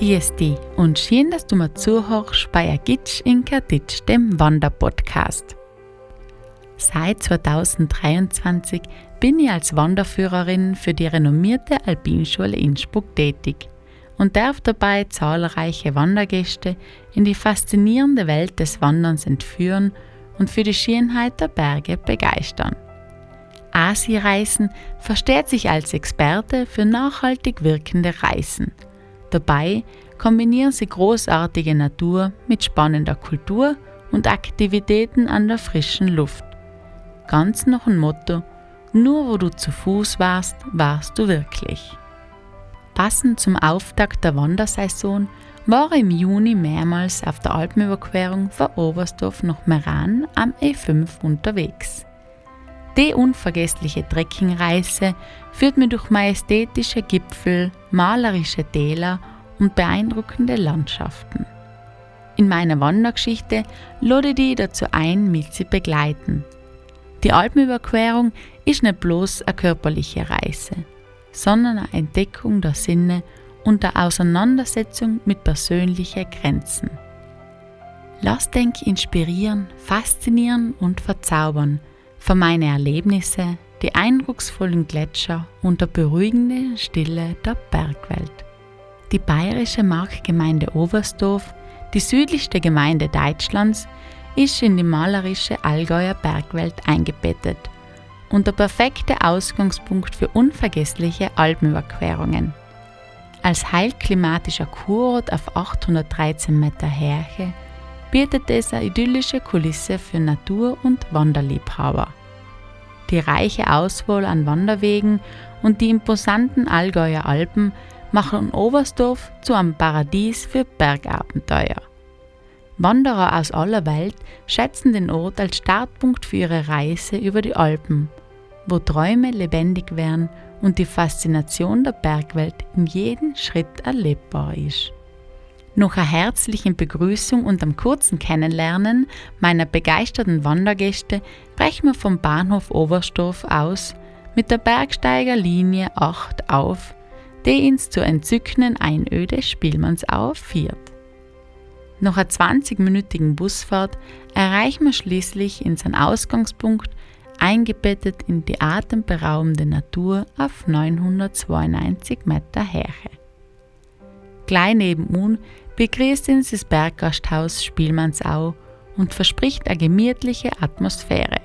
Dich und schön, dass du mir zuhörst bei Agitsch in Kaditsch, dem Wanderpodcast. Seit 2023 bin ich als Wanderführerin für die renommierte Alpinschule Innsbruck tätig und darf dabei zahlreiche Wandergäste in die faszinierende Welt des Wanderns entführen und für die Schönheit der Berge begeistern. Asi-Reisen versteht sich als Experte für nachhaltig wirkende Reisen. Dabei kombinieren sie großartige Natur mit spannender Kultur und Aktivitäten an der frischen Luft. Ganz nach dem Motto, nur wo du zu Fuß warst, warst du wirklich. Passend zum Auftakt der Wandersaison war im Juni mehrmals auf der Alpenüberquerung von Oberstdorf nach Meran am E5 unterwegs. Die unvergessliche Trekkingreise führt mich durch majestätische Gipfel, malerische Täler und beeindruckende Landschaften. In meiner Wandergeschichte lade ich dazu ein, mit sie begleiten. Die Alpenüberquerung ist nicht bloß eine körperliche Reise, sondern eine Entdeckung der Sinne und der Auseinandersetzung mit persönlichen Grenzen. Lass denk inspirieren, faszinieren und verzaubern für meine Erlebnisse, die eindrucksvollen Gletscher und der beruhigende Stille der Bergwelt. Die bayerische Marktgemeinde Oberstdorf, die südlichste Gemeinde Deutschlands, ist in die malerische Allgäuer Bergwelt eingebettet und der perfekte Ausgangspunkt für unvergessliche Alpenüberquerungen. Als heilklimatischer Kurort auf 813 Meter Härche bietet es eine idyllische Kulisse für Natur- und Wanderliebhaber. Die reiche Auswahl an Wanderwegen und die imposanten Allgäuer Alpen machen Oberstdorf zu einem Paradies für Bergabenteuer. Wanderer aus aller Welt schätzen den Ort als Startpunkt für ihre Reise über die Alpen, wo Träume lebendig werden und die Faszination der Bergwelt in jedem Schritt erlebbar ist. Nach einer herzlichen Begrüßung und einem kurzen Kennenlernen meiner begeisterten Wandergäste brechen wir vom Bahnhof Oberstdorf aus mit der Bergsteigerlinie 8 auf, die ins zur entzückenden Einöde Spielmannsau führt. Nach einer 20-minütigen Busfahrt erreichen wir schließlich in seinen Ausgangspunkt, eingebettet in die atemberaubende Natur auf 992 Meter Höhe. Gleich nebenan begrüßt uns das Berggasthaus Spielmannsau und verspricht eine gemütliche Atmosphäre.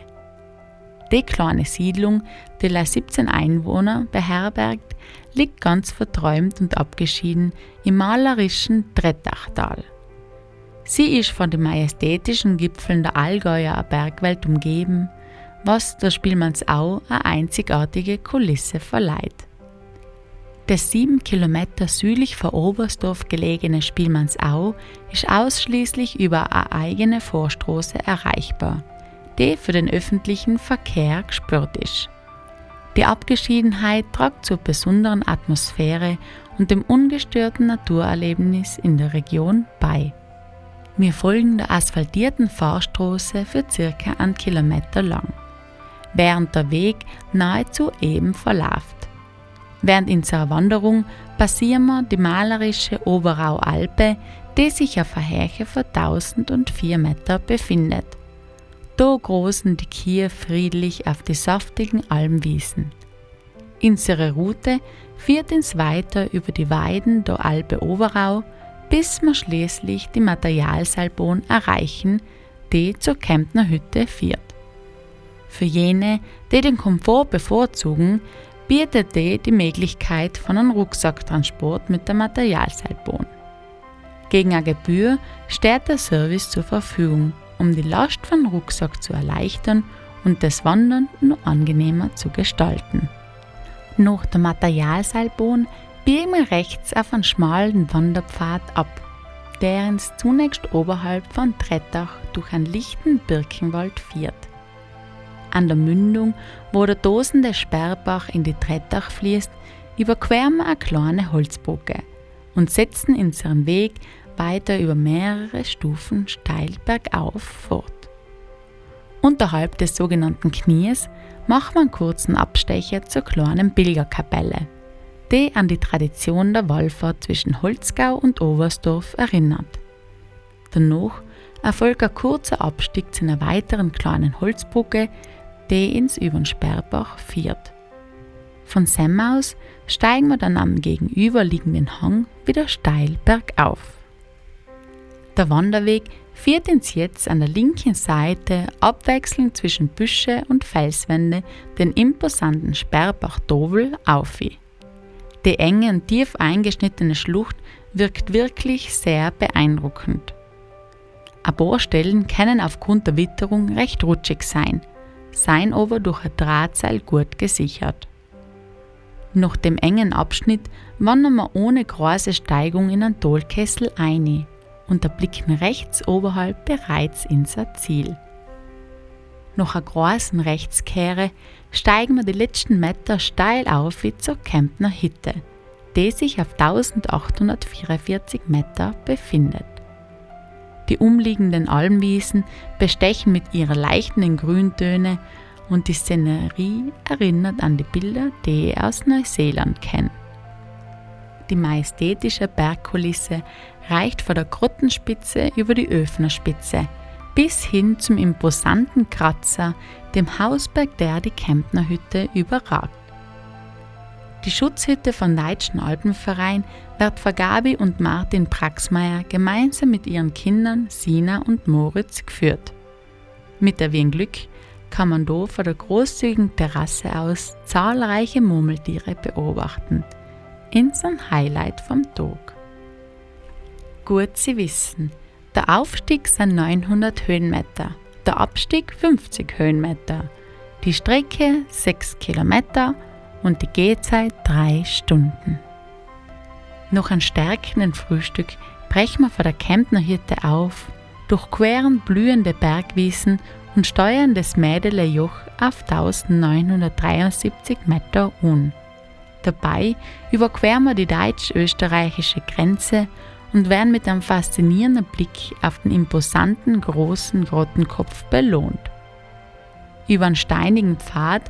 Die kleine Siedlung, die 17 Einwohner beherbergt, liegt ganz verträumt und abgeschieden im malerischen Trettachtal. Sie ist von den majestätischen Gipfeln der Allgäuer Bergwelt umgeben, was der Spielmannsau eine einzigartige Kulisse verleiht. Das sieben Kilometer südlich vor Oberstdorf gelegene Spielmannsau ist ausschließlich über eine eigene Vorstraße erreichbar, die für den öffentlichen Verkehr gespürt ist. Die Abgeschiedenheit tragt zur besonderen Atmosphäre und dem ungestörten Naturerlebnis in der Region bei. Wir folgen der asphaltierten Fahrstraße für circa einen Kilometer lang, während der Weg nahezu eben verläuft. Während unserer Wanderung passieren wir die malerische Oberau-Alpe, die sich auf einer Höhe von 1004 Meter befindet. Da großen die Kühe friedlich auf die saftigen Almwiesen. Unsere Route führt uns weiter über die Weiden der Alpe Oberau, bis wir schließlich die Materialseilbahn erreichen, die zur Kemptner Hütte führt. Für jene, die den Komfort bevorzugen, bietet die die Möglichkeit von einem Rucksacktransport mit der Materialseilbahn. Gegen eine Gebühr steht der Service zur Verfügung, um die Last von Rucksack zu erleichtern und das Wandern noch angenehmer zu gestalten. Nach der Materialseilbahn biegen wir rechts auf einen schmalen Wanderpfad ab, der uns zunächst oberhalb von Trettach durch einen lichten Birkenwald führt. An der Mündung, wo der tosende Sperrbach in die Trettach fließt, überqueren wir eine kleine Holzbrücke und setzen unseren Weg weiter über mehrere Stufen steil bergauf fort. Unterhalb des sogenannten Knies machen wir einen kurzen Abstecher zur kleinen Pilgerkapelle. die an die Tradition der Wallfahrt zwischen Holzgau und Oberstdorf erinnert. Danach erfolgt ein kurzer Abstieg zu einer weiteren kleinen Holzbrücke, die ins Übernsperrbach führt. Von Sem aus steigen wir dann am gegenüberliegenden Hang wieder steil bergauf. Der Wanderweg führt uns jetzt an der linken Seite abwechselnd zwischen Büsche und Felswände den imposanten Sperrbach Dovel auf. Die enge und tief eingeschnittene Schlucht wirkt wirklich sehr beeindruckend. Ein paar Stellen können aufgrund der Witterung recht rutschig sein, seien aber durch ein Drahtseil gut gesichert. Nach dem engen Abschnitt wandern wir ohne große Steigung in einen Tollkessel ein und erblicken rechts oberhalb bereits unser Ziel. Nach einer großen Rechtskehre steigen wir die letzten Meter steil auf wie zur Kempner Hütte, die sich auf 1844 Meter befindet. Die umliegenden Almwiesen bestechen mit ihrer leichten Grüntöne und die Szenerie erinnert an die Bilder, die ich aus Neuseeland kenne. Die majestätische Bergkulisse reicht von der Grottenspitze über die Öfnerspitze bis hin zum imposanten Kratzer, dem Hausberg, der die Kempnerhütte überragt. Die Schutzhütte von Deutschen Alpenverein wird von Gabi und Martin Praxmeier gemeinsam mit ihren Kindern Sina und Moritz geführt. Mit der Wien Glück kann man da von der großzügigen Terrasse aus zahlreiche Murmeltiere beobachten. Insern Highlight vom Tag. Gut zu wissen, der Aufstieg sind 900 Höhenmeter, der Abstieg 50 Höhenmeter, die Strecke 6 Kilometer und die Gehzeit 3 Stunden. Noch ein stärkenden Frühstück brechen wir vor der Kempner Hütte auf, durchqueren blühende Bergwiesen und steuern das Mädelejoch auf 1973 Meter un. Dabei überqueren wir die deutsch-österreichische Grenze und werden mit einem faszinierenden Blick auf den imposanten großen Grottenkopf belohnt. Über einen steinigen Pfad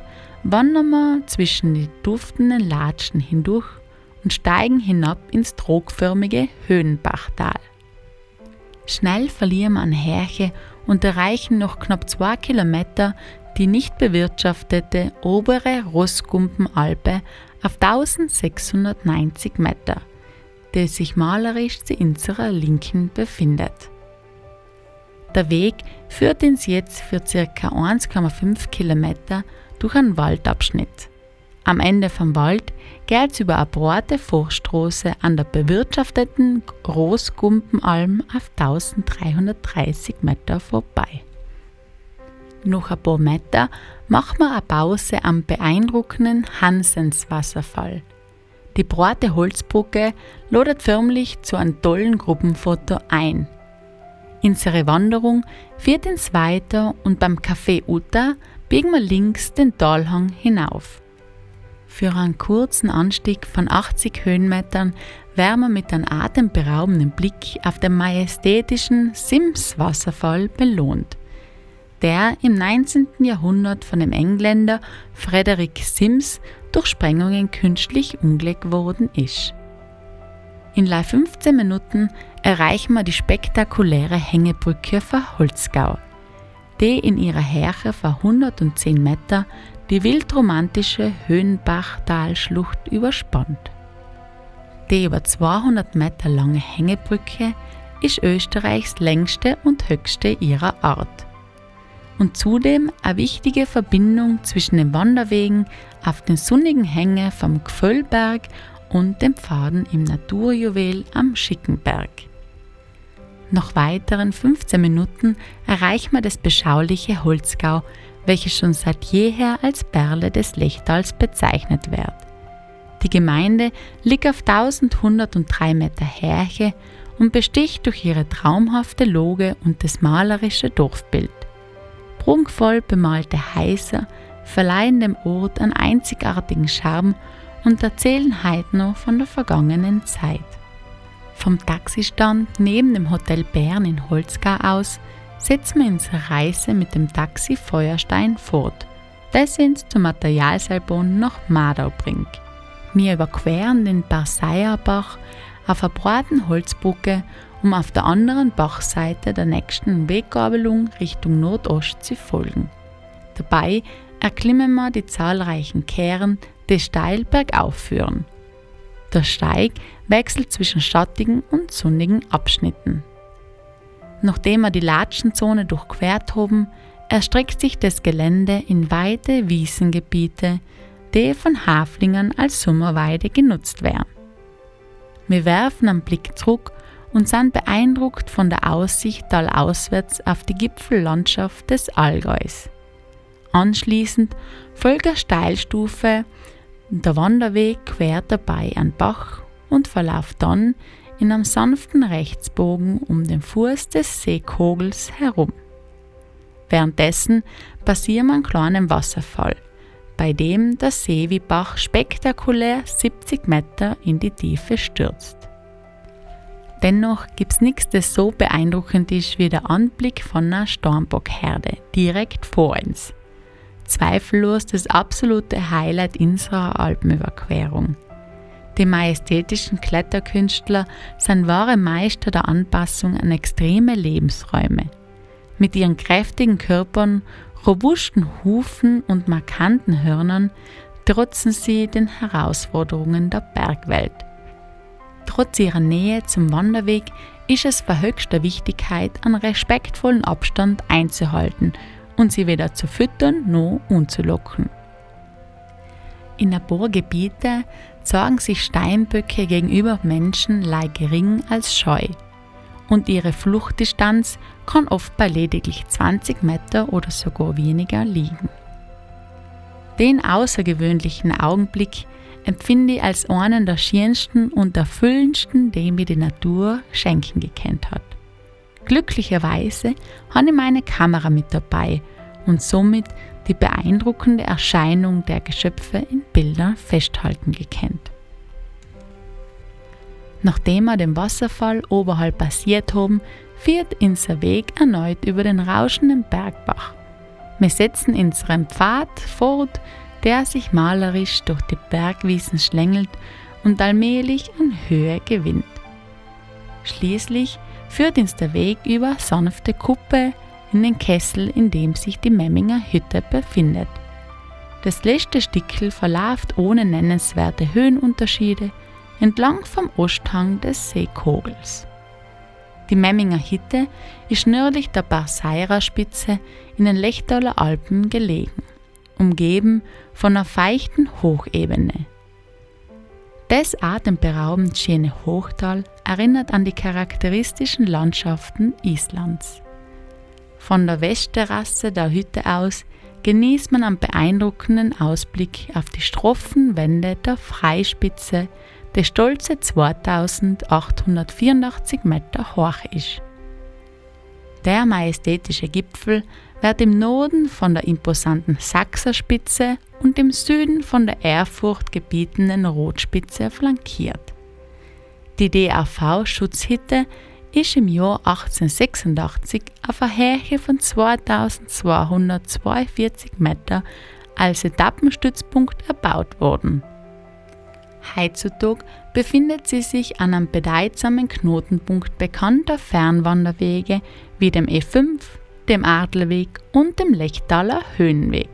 wandern wir zwischen die duftenden Latschen hindurch und steigen hinab ins trogförmige Höhenbachtal. Schnell verlieren wir an Härche und erreichen noch knapp zwei Kilometer die nicht bewirtschaftete obere Rossgumpenalpe auf 1690 Meter – der sich malerisch zu unserer Linken befindet. Der Weg führt uns jetzt für ca. 1,5 Kilometer durch einen Waldabschnitt. Am Ende vom Wald geht es über eine breite Forststraße an der bewirtschafteten Großgumpenalm auf 1330 Meter vorbei. Noch ein paar Meter machen wir eine Pause am beeindruckenden Hansenswasserfall – die breite Holzbrücke ladet förmlich zu einem tollen Gruppenfoto ein. Unsere Wanderung führt uns weiter und beim Café Uta biegen wir links den Talhang hinauf. Für einen kurzen Anstieg von 80 Höhenmetern werden wir mit einem atemberaubenden Blick auf den majestätischen Sims-Wasserfall belohnt, der im 19. Jahrhundert von dem Engländer Frederick Sims durch Sprengungen künstlich unglück worden ist. In live 15 Minuten erreichen wir die spektakuläre Hängebrücke von Holzgau, die in ihrer Härche von 110 Meter die wildromantische Höhenbachtalschlucht überspannt. Die über 200 Meter lange Hängebrücke ist Österreichs längste und höchste ihrer Art und zudem eine wichtige Verbindung zwischen den Wanderwegen auf den sonnigen Hängen vom Gföllberg und den Pfaden im Naturjuwel am Schickenberg. Nach weiteren 15 Minuten erreichen wir das beschauliche Holzgau, welches schon seit jeher als Perle des Lechtals bezeichnet wird. Die Gemeinde liegt auf 1103 Meter Härche und besticht durch ihre traumhafte Loge und das malerische Dorfbild. Prunkvoll bemalte Häuser verleihen dem Ort einen einzigartigen Charme und erzählen heute noch von der vergangenen Zeit. Vom Taxistand neben dem Hotel Bern in Holzgau aus setzen wir unsere Reise mit dem Taxi Feuerstein fort, das uns zum Materialseilbahn nach Madau bringt. Wir überqueren den Barseierbach auf einer breiten Holzbrücke, um auf der anderen Bachseite der nächsten Weggabelung Richtung Nordost zu folgen. Dabei erklimmen wir die zahlreichen Kehren, die steil bergauf führen. Der Steig wechselt zwischen schattigen und sonnigen Abschnitten. Nachdem wir die Latschenzone durchquert haben, erstreckt sich das Gelände in weite Wiesengebiete, die von Haflingern als Sommerweide genutzt werden. Wir werfen einen Blick zurück und sind beeindruckt von der Aussicht talauswärts auf die Gipfellandschaft des Allgäus. Anschließend folgt eine Steilstufe, der Wanderweg quert dabei einen Bach und verläuft dann in einem sanften Rechtsbogen um den Fuß des Seekogels herum. Währenddessen passieren wir einen kleinen Wasserfall, bei dem der Seewibach spektakulär 70 Meter in die Tiefe stürzt. Dennoch gibt es nichts, das so beeindruckend ist wie der Anblick von einer Stormbockherde direkt vor uns. Zweifellos das absolute Highlight unserer Alpenüberquerung. Die majestätischen Kletterkünstler sind wahre Meister der Anpassung an extreme Lebensräume. Mit ihren kräftigen Körpern, robusten Hufen und markanten Hörnern trotzen sie den Herausforderungen der Bergwelt. Trotz ihrer Nähe zum Wanderweg ist es von höchster Wichtigkeit, einen respektvollen Abstand einzuhalten und sie weder zu füttern noch unzulocken. In ein zeigen sich Steinböcke gegenüber Menschen leicht gering als scheu und ihre Fluchtdistanz kann oft bei lediglich 20 Meter oder sogar weniger liegen. Den außergewöhnlichen Augenblick empfinde ich als einen der schönsten und erfüllendsten, den mir die Natur schenken gekannt hat. Glücklicherweise habe ich meine Kamera mit dabei und somit die beeindruckende Erscheinung der Geschöpfe in Bildern festhalten gekannt. Nachdem wir den Wasserfall oberhalb passiert haben, führt unser Weg erneut über den rauschenden Bergbach. Wir setzen unseren Pfad fort, der sich malerisch durch die Bergwiesen schlängelt und allmählich an Höhe gewinnt. Schließlich führt uns der Weg über sanfte Kuppe den Kessel, in dem sich die Memminger Hütte befindet. Das letzte Stickel verläuft ohne nennenswerte Höhenunterschiede entlang vom Osthang des Seekogels. Die Memminger Hütte ist nördlich der Barseira Spitze in den Lechtaler Alpen gelegen, umgeben von einer feuchten Hochebene. Das atemberaubend schöne Hochtal erinnert an die charakteristischen Landschaften Islands. Von der Westterrasse der Hütte aus genießt man einen beeindruckenden Ausblick auf die stroffen Wände der Freispitze, die stolze 2884 Meter hoch ist. Der majestätische Gipfel wird im Norden von der imposanten Sachserspitze und im Süden von der Ehrfurcht gebietenden Rotspitze flankiert. Die DAV-Schutzhütte ist im Jahr 1886 auf einer Höhe von 2242 Meter als Etappenstützpunkt erbaut worden. Heutzutage befindet sie sich an einem bedeutsamen Knotenpunkt bekannter Fernwanderwege wie dem E5, dem Adlerweg und dem Lechtaler Höhenweg.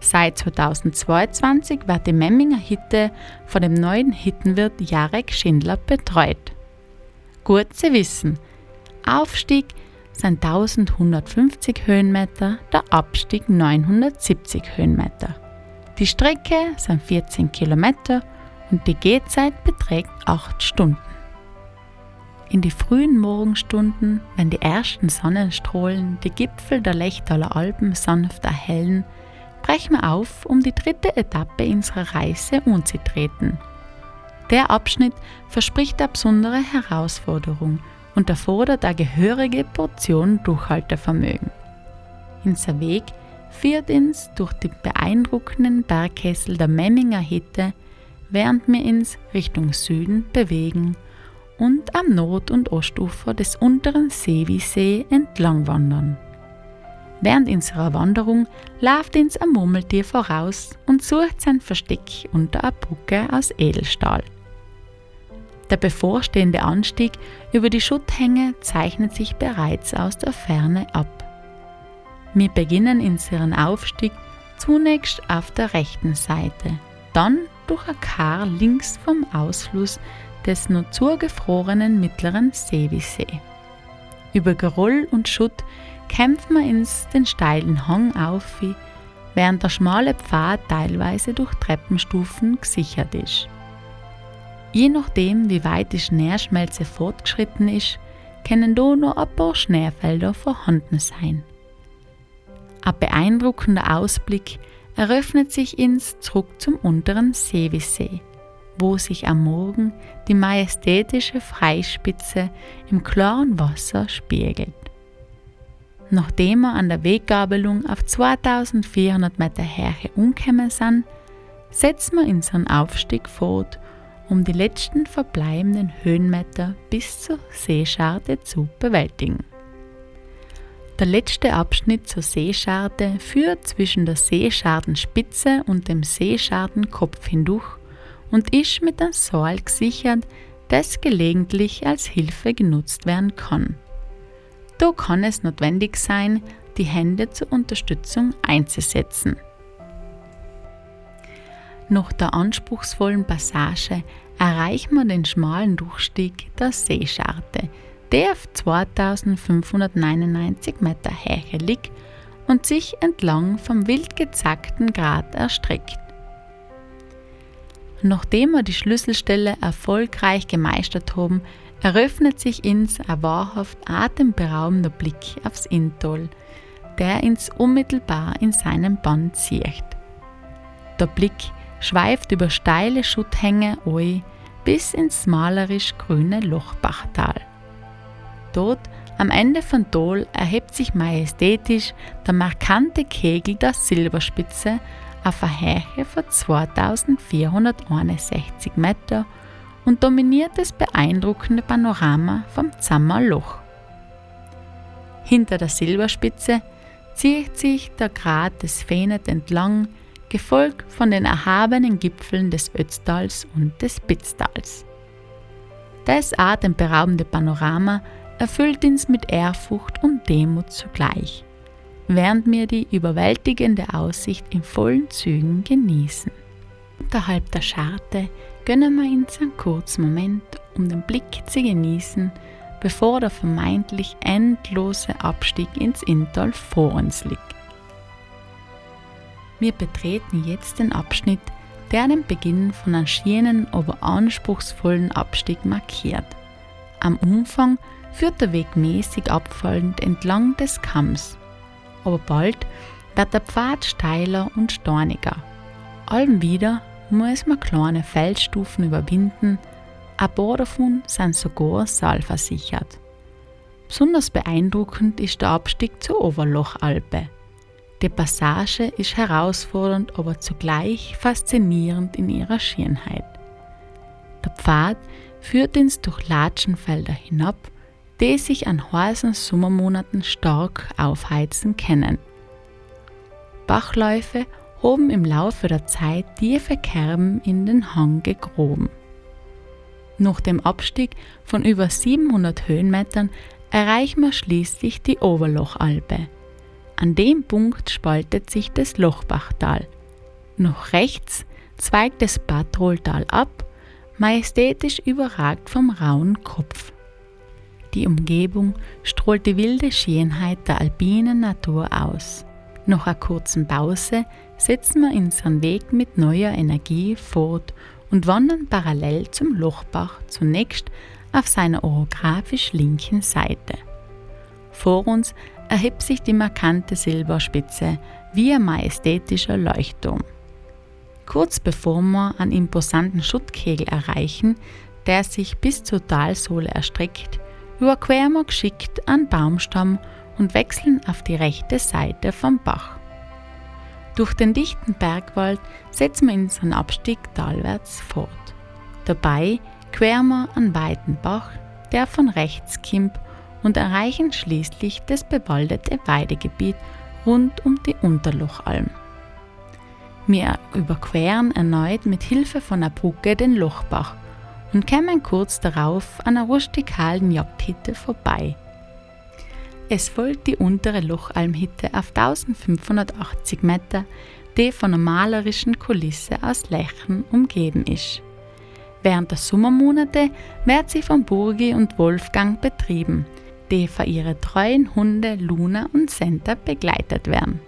Seit 2022 wird die Memminger Hütte von dem neuen Hittenwirt Jarek Schindler betreut. Gut zu wissen, Aufstieg sind 1150 Höhenmeter, der Abstieg 970 Höhenmeter. Die Strecke sind 14 Kilometer und die Gehzeit beträgt 8 Stunden. In die frühen Morgenstunden, wenn die ersten Sonnenstrahlen die Gipfel der Lechtaler Alpen sanft erhellen, brechen wir auf, um die dritte Etappe unserer Reise anzutreten. Der Abschnitt verspricht eine besondere Herausforderung und erfordert eine gehörige Portion Durchhaltevermögen. Unser Weg führt uns durch die beeindruckenden Bergkessel der Memminger Hitte, während wir uns Richtung Süden bewegen und am Nord- und Ostufer des unteren Seewiesee entlang wandern. Während unserer Wanderung läuft uns ein Murmeltier voraus und sucht sein Versteck unter einer Brücke aus Edelstahl. Der bevorstehende Anstieg über die Schutthänge zeichnet sich bereits aus der Ferne ab. Wir beginnen unseren Aufstieg zunächst auf der rechten Seite, dann durch ein Kar links vom Ausfluss des nur zugefrorenen mittleren Seewisee. Über Geroll und Schutt kämpft man ins den steilen Hang auf, während der schmale Pfad teilweise durch Treppenstufen gesichert ist. Je nachdem, wie weit die Schneeschmelze fortgeschritten ist, können da noch ein paar Schneefelder vorhanden sein. Ein beeindruckender Ausblick eröffnet sich ins zurück zum unteren Seewisee, wo sich am Morgen die majestätische Freispitze im klaren Wasser spiegelt. Nachdem wir an der Weggabelung auf 2400 Meter Höhe umgekommen sind, setzen wir unseren Aufstieg fort, um die letzten verbleibenden Höhenmeter bis zur Seescharte zu bewältigen. Der letzte Abschnitt zur Seescharte führt zwischen der Seeschartenspitze und dem Seeschartenkopf hindurch und ist mit einem Seil gesichert, das gelegentlich als Hilfe genutzt werden kann. Da kann es notwendig sein, die Hände zur Unterstützung einzusetzen. Nach der anspruchsvollen Passage erreichen wir den schmalen Durchstieg der Seescharte, der auf 2599 Meter Höhe liegt und sich entlang vom wild gezackten Grat erstreckt. Nachdem wir die Schlüsselstelle erfolgreich gemeistert haben, eröffnet sich uns ein wahrhaft atemberaubender Blick aufs Inntal, der uns unmittelbar in seinem Bann zieht. Der Blick schweift über steile Schutthänge ein bis ins malerisch grüne Lochbachtal. Dort am Ende von Tal erhebt sich majestätisch der markante Kegel der Silberspitze auf einer Höhe von 2461 Meter und dominiert das beeindruckende Panorama vom Zammerloch. Hinter der Silberspitze zieht sich der Grat des Fenet entlang, gefolgt von den erhabenen Gipfeln des Ötztals und des Spitztals. Das atemberaubende Panorama erfüllt uns mit Ehrfurcht und Demut zugleich, während wir die überwältigende Aussicht in vollen Zügen genießen. Unterhalb der Scharte gönnen wir uns einen kurzen Moment, um den Blick zu genießen, bevor der vermeintlich endlose Abstieg ins Inntal vor uns liegt. Wir betreten jetzt den Abschnitt, der den Beginn von einem schienen, aber anspruchsvollen Abstieg markiert. Am Umfang führt der Weg mäßig abfallend entlang des Kamms, aber bald wird der Pfad steiler und storniger. Allem wieder muss man kleine Felsstufen überwinden, ein paar davon sind sogar saalversichert. Besonders beeindruckend ist der Abstieg zur Oberlochalpe. Die Passage ist herausfordernd, aber zugleich faszinierend in ihrer Schönheit. Der Pfad führt ins durch Latschenfelder hinab, die sich an heißen Sommermonaten stark aufheizen können. Bachläufe haben im Laufe der Zeit tiefe Kerben in den Hang gegroben. Nach dem Abstieg von über 700 Höhenmetern erreichen wir schließlich die Oberlochalpe. An dem Punkt spaltet sich das Lochbachtal. Nach rechts zweigt das Patroltal ab, majestätisch überragt vom rauen Kopf. Die Umgebung strahlt die wilde Schönheit der alpinen Natur aus. Nach einer kurzen Pause setzen wir unseren Weg mit neuer Energie fort und wandern parallel zum Lochbach zunächst auf seiner orographisch linken Seite. Vor uns erhebt sich die markante Silberspitze wie ein majestätischer Leuchtturm. Kurz bevor wir einen imposanten Schuttkegel erreichen, der sich bis zur Talsohle erstreckt, überqueren wir geschickt einen Baumstamm und wechseln auf die rechte Seite vom Bach. Durch den dichten Bergwald setzen wir unseren Abstieg talwärts fort. Dabei queren wir einen weiten Bach, der von rechts kommt und erreichen schließlich das bewaldete Weidegebiet rund um die Unterlochalm. Wir überqueren erneut mit Hilfe von einer Brücke den Lochbach und kämen kurz darauf an einer rustikalen Jagdhütte vorbei. Es folgt die untere Lochalmhütte auf 1580 Meter, die von einer malerischen Kulisse aus Lächen umgeben ist. Während der Sommermonate wird sie von Burgi und Wolfgang betrieben, die von ihren treuen Hunde Luna und Senta begleitet werden.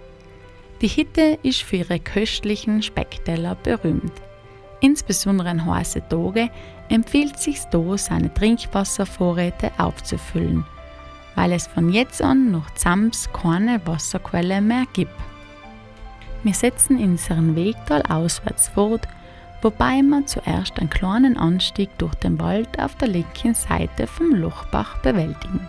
Die Hitte ist für ihre köstlichen Speckteller berühmt. Insbesondere an heißen Tagen empfiehlt sich da, seine Trinkwasservorräte aufzufüllen, weil es von jetzt an noch Zams keine Wasserquelle mehr gibt. Wir setzen unseren Wegtal auswärts fort, wobei wir zuerst einen kleinen Anstieg durch den Wald auf der linken Seite vom Lochbach bewältigen.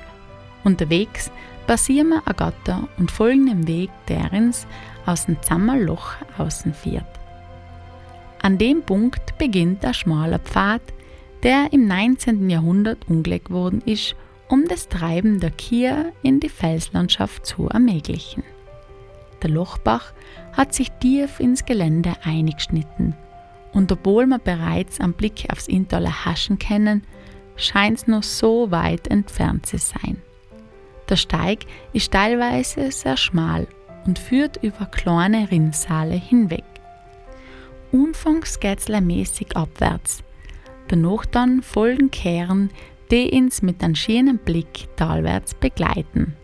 Unterwegs passieren wir Agatta und folgen dem Weg, der uns aus dem Zammerloch außen führt. An dem Punkt beginnt ein schmaler Pfad, der im 19. Jahrhundert umgelegt worden ist, um das Treiben der Kier in die Felslandschaft zu ermöglichen. Der Lochbach hat sich tief ins Gelände eingeschnitten und obwohl wir bereits am Blick aufs Intaler Haschen kennen, scheint es noch so weit entfernt zu sein. Der Steig ist teilweise sehr schmal und führt über kleine Rinnsale hinweg. Anfangs geht es mäßig abwärts. Danach dann folgen Kehren, die uns mit einem schönen Blick talwärts begleiten.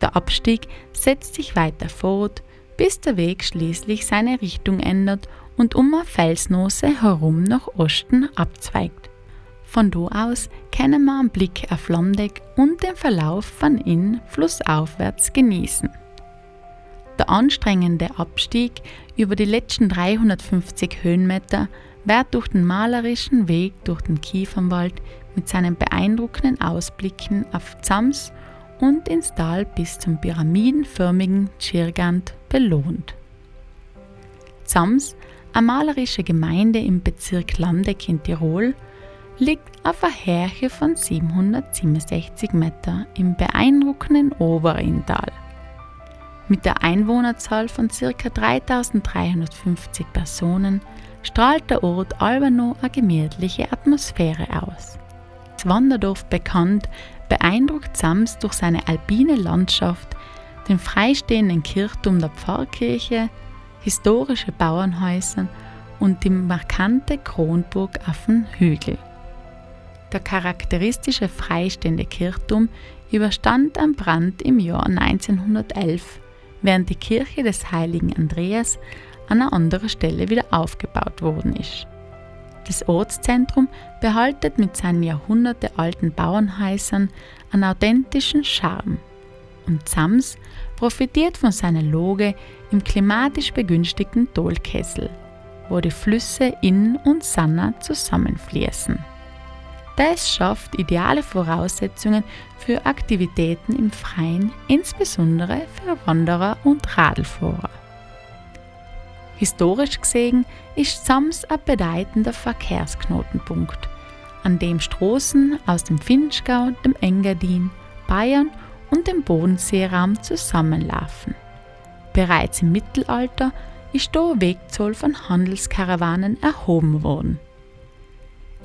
Der Abstieg setzt sich weiter fort, bis der Weg schließlich seine Richtung ändert und um eine Felsnose herum nach Osten abzweigt. Von da aus können wir einen Blick auf Landeck und den Verlauf von Inn flussaufwärts genießen. Der anstrengende Abstieg über die letzten 350 Höhenmeter wird durch den malerischen Weg durch den Kiefernwald mit seinen beeindruckenden Ausblicken auf Zams und ins Tal bis zum pyramidenförmigen Tschirgant belohnt. Zams, eine malerische Gemeinde im Bezirk Landeck in Tirol, liegt auf einer Höhe von 767 Meter im beeindruckenden Oberinntal. Mit der Einwohnerzahl von ca. 3350 Personen strahlt der Ort Albano eine gemütliche Atmosphäre aus. Das Wanderdorf bekannt beeindruckt Sams durch seine alpine Landschaft, den freistehenden Kirchturm der Pfarrkirche, historische Bauernhäuser und die markante Kronburg auf dem Hügel. Der charakteristische freistehende Kirchturm überstand einen Brand im Jahr 1911 während die Kirche des heiligen Andreas an einer anderen Stelle wieder aufgebaut worden ist. Das Ortszentrum behaltet mit seinen jahrhundertealten Bauernhäusern einen authentischen Charme. Und Sams profitiert von seiner Loge im klimatisch begünstigten Dolkessel, wo die Flüsse Inn und Sanna zusammenfließen. Das schafft ideale Voraussetzungen für Aktivitäten im Freien, insbesondere für Wanderer und Radlfahrer. Historisch gesehen ist Sams ein bedeutender Verkehrsknotenpunkt, an dem Straßen aus dem Finchgau, dem Engadin, Bayern und dem Bodenseeraum zusammenlaufen. Bereits im Mittelalter ist der Wegzoll von Handelskarawanen erhoben worden.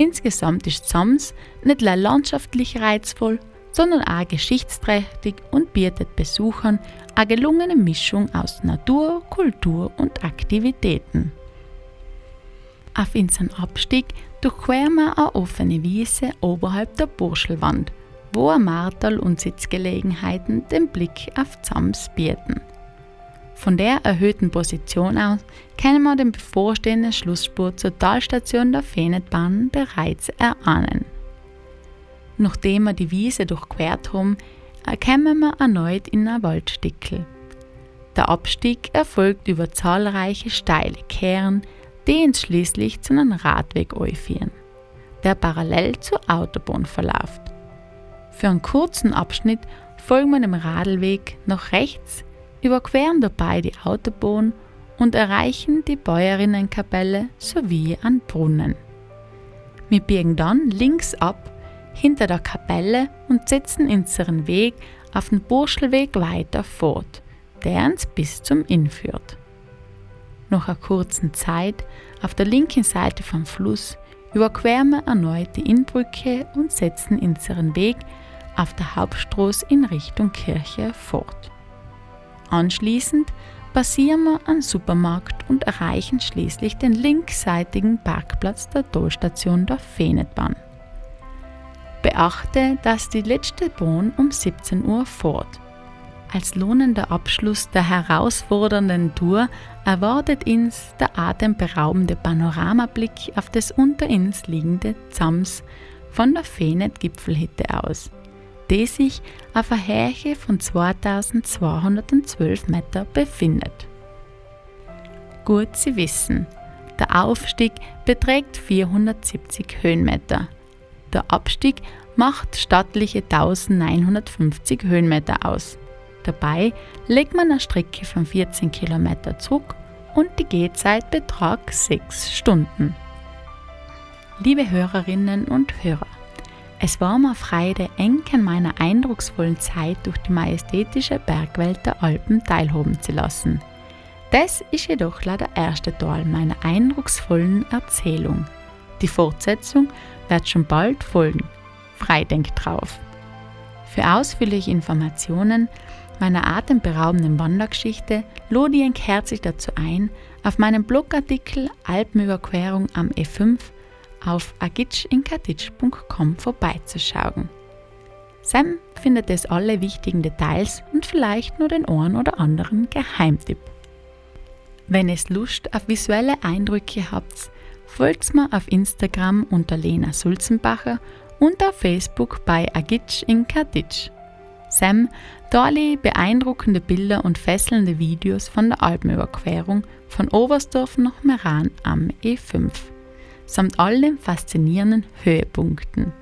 Insgesamt ist Sams nicht nur landschaftlich reizvoll, sondern auch geschichtsträchtig und bietet Besuchern eine gelungene Mischung aus Natur, Kultur und Aktivitäten. Auf unseren Abstieg durchqueren wir eine offene Wiese oberhalb der Burschelwand, wo ein Martal und Sitzgelegenheiten den Blick auf Zams bieten. Von der erhöhten Position aus können wir den bevorstehenden Schlussspur zur Talstation der Fenetbahn bereits erahnen. Nachdem wir die Wiese durchquert haben, erkennen wir erneut in ein Waldstickel. Der Abstieg erfolgt über zahlreiche steile Kehren, die uns schließlich zu einem Radweg führen, der parallel zur Autobahn verläuft. Für einen kurzen Abschnitt folgen wir dem Radlweg nach rechts überqueren dabei die Autobahn und erreichen die Bäuerinnenkapelle sowie einen Brunnen. Wir biegen dann links ab hinter der Kapelle und setzen unseren Weg auf den Burschelweg weiter fort, der uns bis zum Inn führt. Nach einer kurzen Zeit auf der linken Seite vom Fluss überqueren wir erneut die Innbrücke und setzen unseren Weg auf der Hauptstraße in Richtung Kirche fort. Anschließend passieren wir einen Supermarkt und erreichen schließlich den linksseitigen Parkplatz der Tollstation der Fenetbahn. Beachte, dass die letzte Bahn um 17 Uhr fährt. Als lohnender Abschluss der herausfordernden Tour erwartet uns der atemberaubende Panoramablick auf das unter uns liegende Zams von der Fenet-Gipfelhütte aus, die sich auf einer Höhe von 2212 Meter befindet. Gut zu wissen, der Aufstieg beträgt 470 Höhenmeter. Der Abstieg macht stattliche 1950 Höhenmeter aus. Dabei legt man eine Strecke von 14 Kilometer zurück und die Gehzeit betragt 6 Stunden. Liebe Hörerinnen und Hörer, es war mir Freude, eng an meiner eindrucksvollen Zeit durch die majestätische Bergwelt der Alpen teilhaben zu lassen. Das ist jedoch leider der erste Teil meiner eindrucksvollen Erzählung. Die Fortsetzung wird schon bald folgen. Freidenk drauf. Für ausführliche Informationen meiner atemberaubenden Wandergeschichte lade ich herzlich dazu ein, auf meinem Blogartikel Alpenüberquerung am E5 auf agitchinkaditsch.com vorbeizuschauen. Sam findet es alle wichtigen Details und vielleicht nur den einen oder anderen Geheimtipp. Wenn es Lust auf visuelle Eindrücke habt, folgt mir auf Instagram unter Lena Sulzenbacher und auf Facebook bei Agitsch. Sam Dolly beeindruckende Bilder und fesselnde Videos von der Alpenüberquerung von Oberstdorf nach Meran am E5, samt all den faszinierenden Höhepunkten.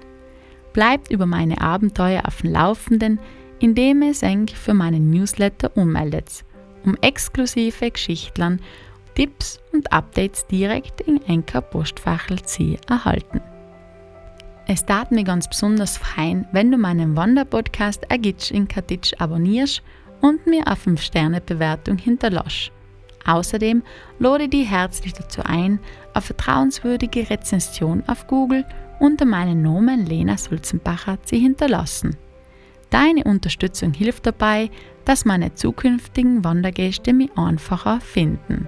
Bleibt über meine Abenteuer auf dem Laufenden, indem ihr euch für meinen Newsletter ummeldet, um exklusive Geschichten, Tipps und Updates direkt in Enker Postfachel zu erhalten. Es tat mir ganz besonders fein, wenn du meinen Wanderpodcast Agitsch in Katitsch abonnierst und mir eine 5-Sterne-Bewertung hinterlässt. Außerdem lade ich dich herzlich dazu ein, eine vertrauenswürdige Rezension auf Google unter meinem Namen Lena Sulzenbacher zu hinterlassen. Deine Unterstützung hilft dabei, dass meine zukünftigen Wandergäste mich einfacher finden.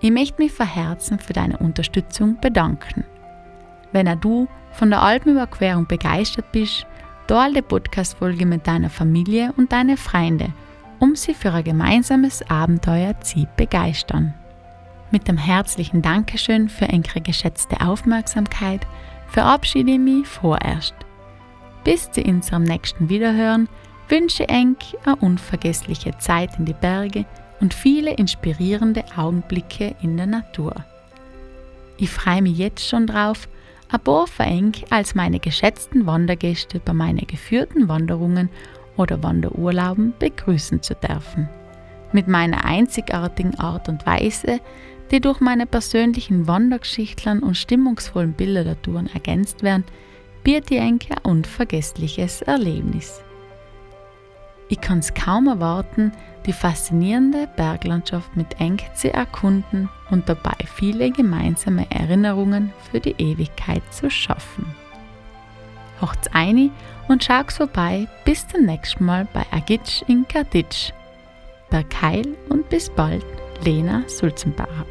Ich möchte mich von Herzen für deine Unterstützung bedanken. Wenn auch du von der Alpenüberquerung begeistert bist, teile die Podcast-Folge mit deiner Familie und deinen Freunden, um sie für ein gemeinsames Abenteuer zu begeistern. Mit dem herzlichen Dankeschön für eure geschätzte Aufmerksamkeit verabschiede ich mich vorerst. Bis zu unserem nächsten Wiederhören wünsche Enk eine unvergessliche Zeit in die Berge und viele inspirierende Augenblicke in der Natur. Ich freue mich jetzt schon drauf, ein paar von als meine geschätzten Wandergäste bei meinen geführten Wanderungen oder Wanderurlauben begrüßen zu dürfen. Mit meiner einzigartigen Art und Weise, die durch meine persönlichen Wandergeschichtlern und stimmungsvollen Bilder der Touren ergänzt werden, bietet die ein unvergessliches Erlebnis. Ich kann es kaum erwarten, die faszinierende Berglandschaft mit eng zu erkunden und dabei viele gemeinsame Erinnerungen für die Ewigkeit zu schaffen. Hocht's ein und schaut's vorbei bis zum nächsten Mal bei Agitsch in Kaditsch. Bergheil und bis bald, Lena Sulzenbacher.